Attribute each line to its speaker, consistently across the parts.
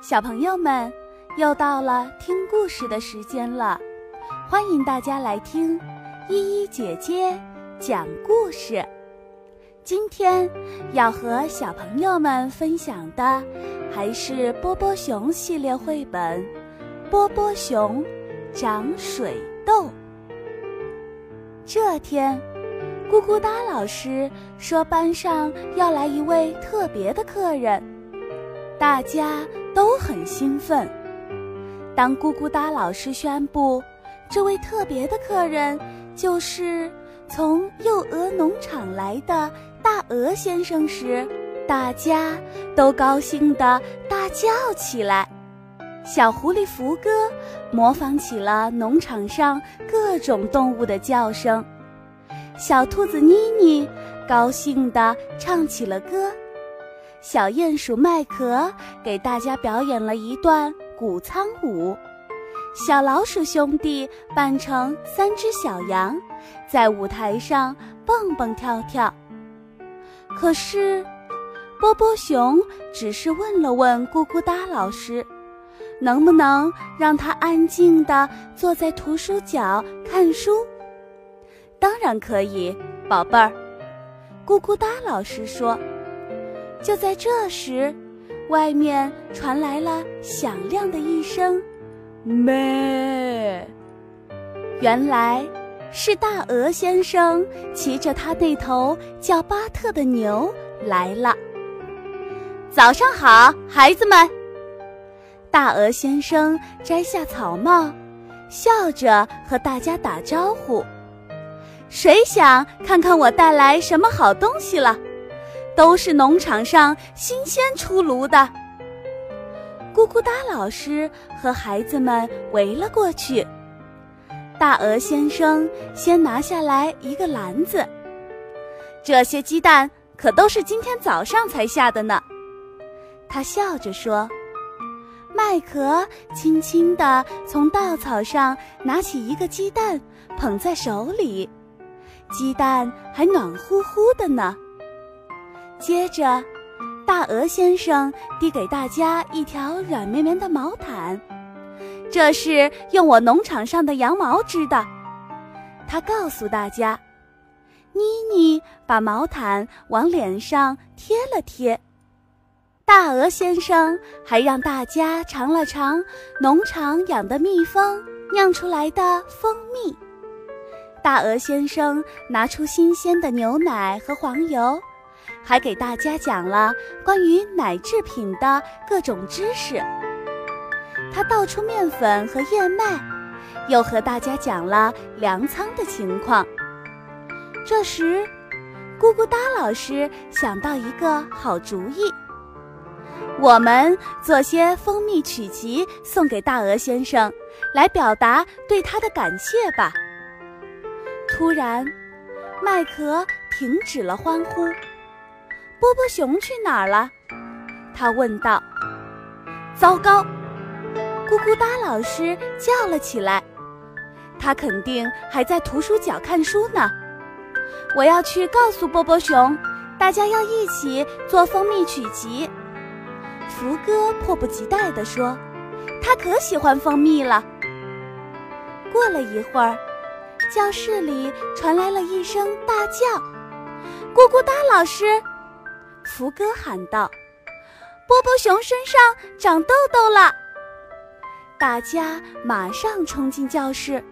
Speaker 1: 小朋友们，又到了听故事的时间了，欢迎大家来听依依姐姐讲故事。今天要和小朋友们分享的还是波波熊系列绘本《波波熊长水痘》。这天，咕咕哒老师说班上要来一位特别的客人，大家。都很兴奋。当咕咕哒老师宣布这位特别的客人就是从幼鹅农场来的大鹅先生时，大家都高兴地大叫起来。小狐狸福哥模仿起了农场上各种动物的叫声，小兔子妮妮高兴地唱起了歌。小鼹鼠麦壳给大家表演了一段谷仓舞，小老鼠兄弟扮成三只小羊，在舞台上蹦蹦跳跳。可是，波波熊只是问了问咕咕哒老师，能不能让他安静地坐在图书角看书？当然可以，宝贝儿。咕咕哒老师说。就在这时，外面传来了响亮的一声“咩”，原来是大鹅先生骑着他那头叫巴特的牛来了。早上好，孩子们！大鹅先生摘下草帽，笑着和大家打招呼：“谁想看看我带来什么好东西了？”都是农场上新鲜出炉的。咕咕哒老师和孩子们围了过去。大鹅先生先拿下来一个篮子，这些鸡蛋可都是今天早上才下的呢。他笑着说：“麦壳轻轻地从稻草上拿起一个鸡蛋，捧在手里，鸡蛋还暖乎乎的呢。”接着，大鹅先生递给大家一条软绵绵的毛毯，这是用我农场上的羊毛织的。他告诉大家，妮妮把毛毯往脸上贴了贴。大鹅先生还让大家尝了尝农场养的蜜蜂酿出来的蜂蜜。大鹅先生拿出新鲜的牛奶和黄油。还给大家讲了关于奶制品的各种知识。他倒出面粉和燕麦，又和大家讲了粮仓的情况。这时，咕咕哒老师想到一个好主意：我们做些蜂蜜曲奇送给大鹅先生，来表达对他的感谢吧。突然，麦壳停止了欢呼。波波熊去哪儿了？他问道。糟糕！咕咕哒老师叫了起来。他肯定还在图书角看书呢。我要去告诉波波熊，大家要一起做蜂蜜曲奇。福哥迫不及待地说：“他可喜欢蜂蜜了。”过了一会儿，教室里传来了一声大叫：“咕咕哒老师！”福哥喊道：“波波熊身上长痘痘了！”大家马上冲进教室，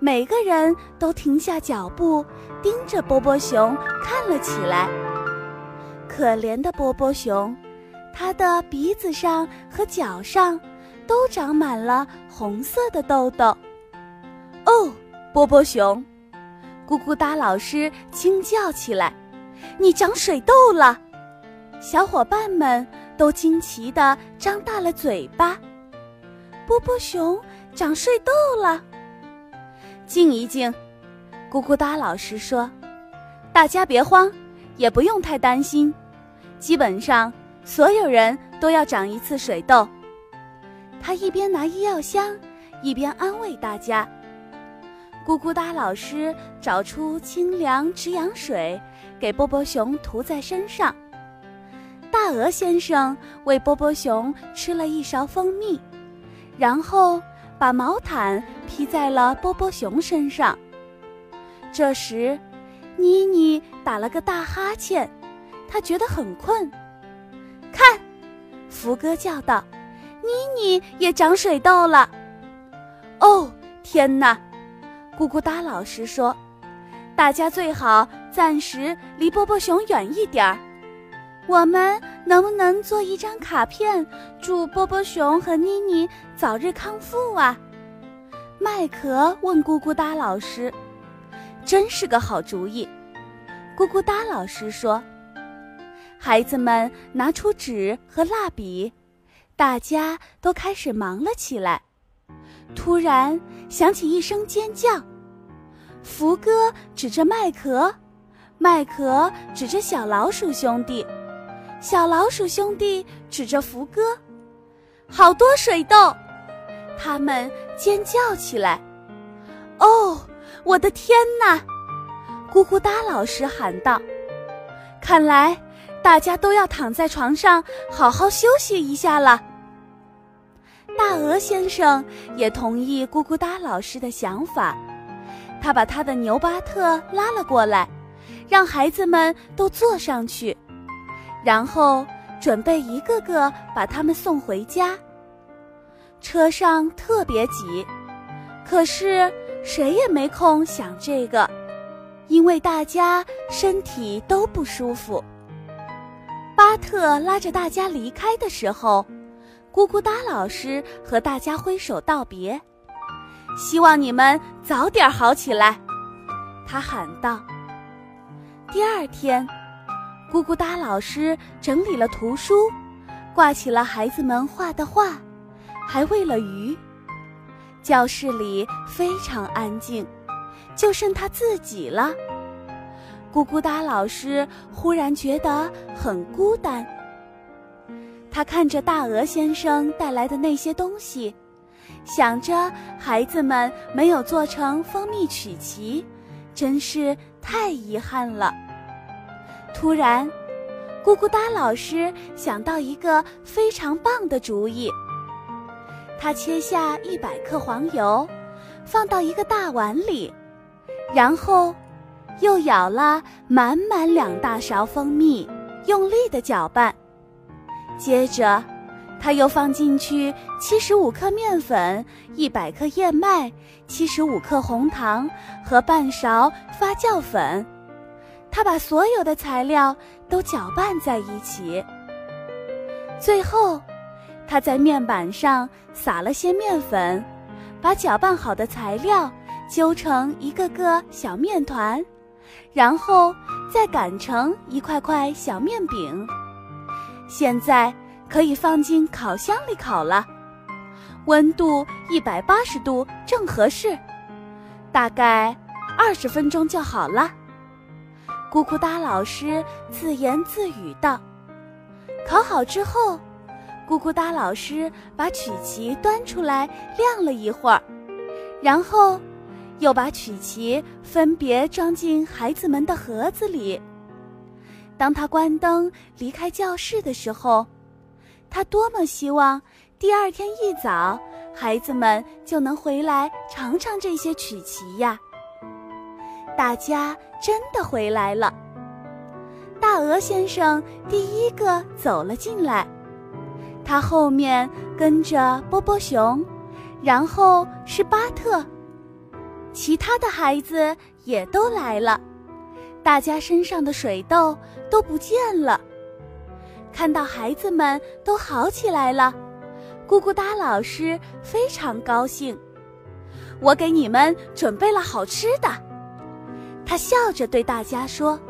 Speaker 1: 每个人都停下脚步，盯着波波熊看了起来。可怜的波波熊，他的鼻子上和脚上都长满了红色的痘痘。哦，波波熊，咕咕哒老师惊叫起来：“你长水痘了！”小伙伴们都惊奇地张大了嘴巴。波波熊长睡痘了，静一静。咕咕哒老师说：“大家别慌，也不用太担心。基本上所有人都要长一次水痘。”他一边拿医药箱，一边安慰大家。咕咕哒老师找出清凉止痒水，给波波熊涂在身上。大鹅先生喂波波熊吃了一勺蜂蜜，然后把毛毯披在了波波熊身上。这时，妮妮打了个大哈欠，她觉得很困。看，福哥叫道：“妮妮也长水痘了。”哦，天哪！咕咕哒老师说：“大家最好暂时离波波熊远一点儿。”我们能不能做一张卡片，祝波波熊和妮妮早日康复啊？麦壳问咕咕哒老师：“真是个好主意。”咕咕哒老师说：“孩子们拿出纸和蜡笔，大家都开始忙了起来。突然响起一声尖叫，福哥指着麦壳，麦壳指着小老鼠兄弟。”小老鼠兄弟指着福哥，好多水痘，他们尖叫起来。哦，我的天哪！咕咕哒老师喊道：“看来大家都要躺在床上好好休息一下了。”大鹅先生也同意咕咕哒老师的想法，他把他的牛巴特拉了过来，让孩子们都坐上去。然后准备一个个把他们送回家。车上特别挤，可是谁也没空想这个，因为大家身体都不舒服。巴特拉着大家离开的时候，咕咕哒老师和大家挥手道别，希望你们早点好起来，他喊道。第二天。咕咕哒老师整理了图书，挂起了孩子们画的画，还喂了鱼。教室里非常安静，就剩他自己了。咕咕哒老师忽然觉得很孤单。他看着大鹅先生带来的那些东西，想着孩子们没有做成蜂蜜曲奇，真是太遗憾了。突然，咕咕哒老师想到一个非常棒的主意。他切下一百克黄油，放到一个大碗里，然后又舀了满满两大勺蜂蜜，用力的搅拌。接着，他又放进去七十五克面粉、一百克燕麦、七十五克红糖和半勺发酵粉。他把所有的材料都搅拌在一起，最后，他在面板上撒了些面粉，把搅拌好的材料揪成一个个小面团，然后再擀成一块块小面饼。现在可以放进烤箱里烤了，温度一百八十度正合适，大概二十分钟就好了。咕咕哒老师自言自语道：“烤好之后，咕咕哒老师把曲奇端出来晾了一会儿，然后又把曲奇分别装进孩子们的盒子里。当他关灯离开教室的时候，他多么希望第二天一早孩子们就能回来尝尝这些曲奇呀！”大家真的回来了。大鹅先生第一个走了进来，他后面跟着波波熊，然后是巴特，其他的孩子也都来了。大家身上的水痘都不见了。看到孩子们都好起来了，咕咕哒老师非常高兴。我给你们准备了好吃的。他笑着对大家说：“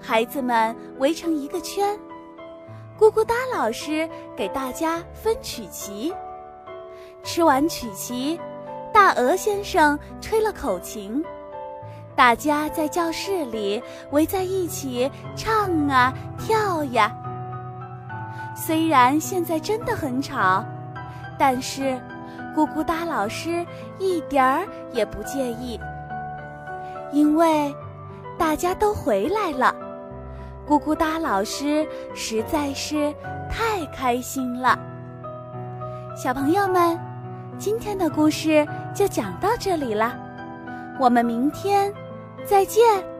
Speaker 1: 孩子们围成一个圈，咕咕哒老师给大家分曲奇。吃完曲奇，大鹅先生吹了口琴，大家在教室里围在一起唱啊跳呀。虽然现在真的很吵，但是咕咕哒老师一点儿也不介意。”因为大家都回来了，咕咕哒老师实在是太开心了。小朋友们，今天的故事就讲到这里了，我们明天再见。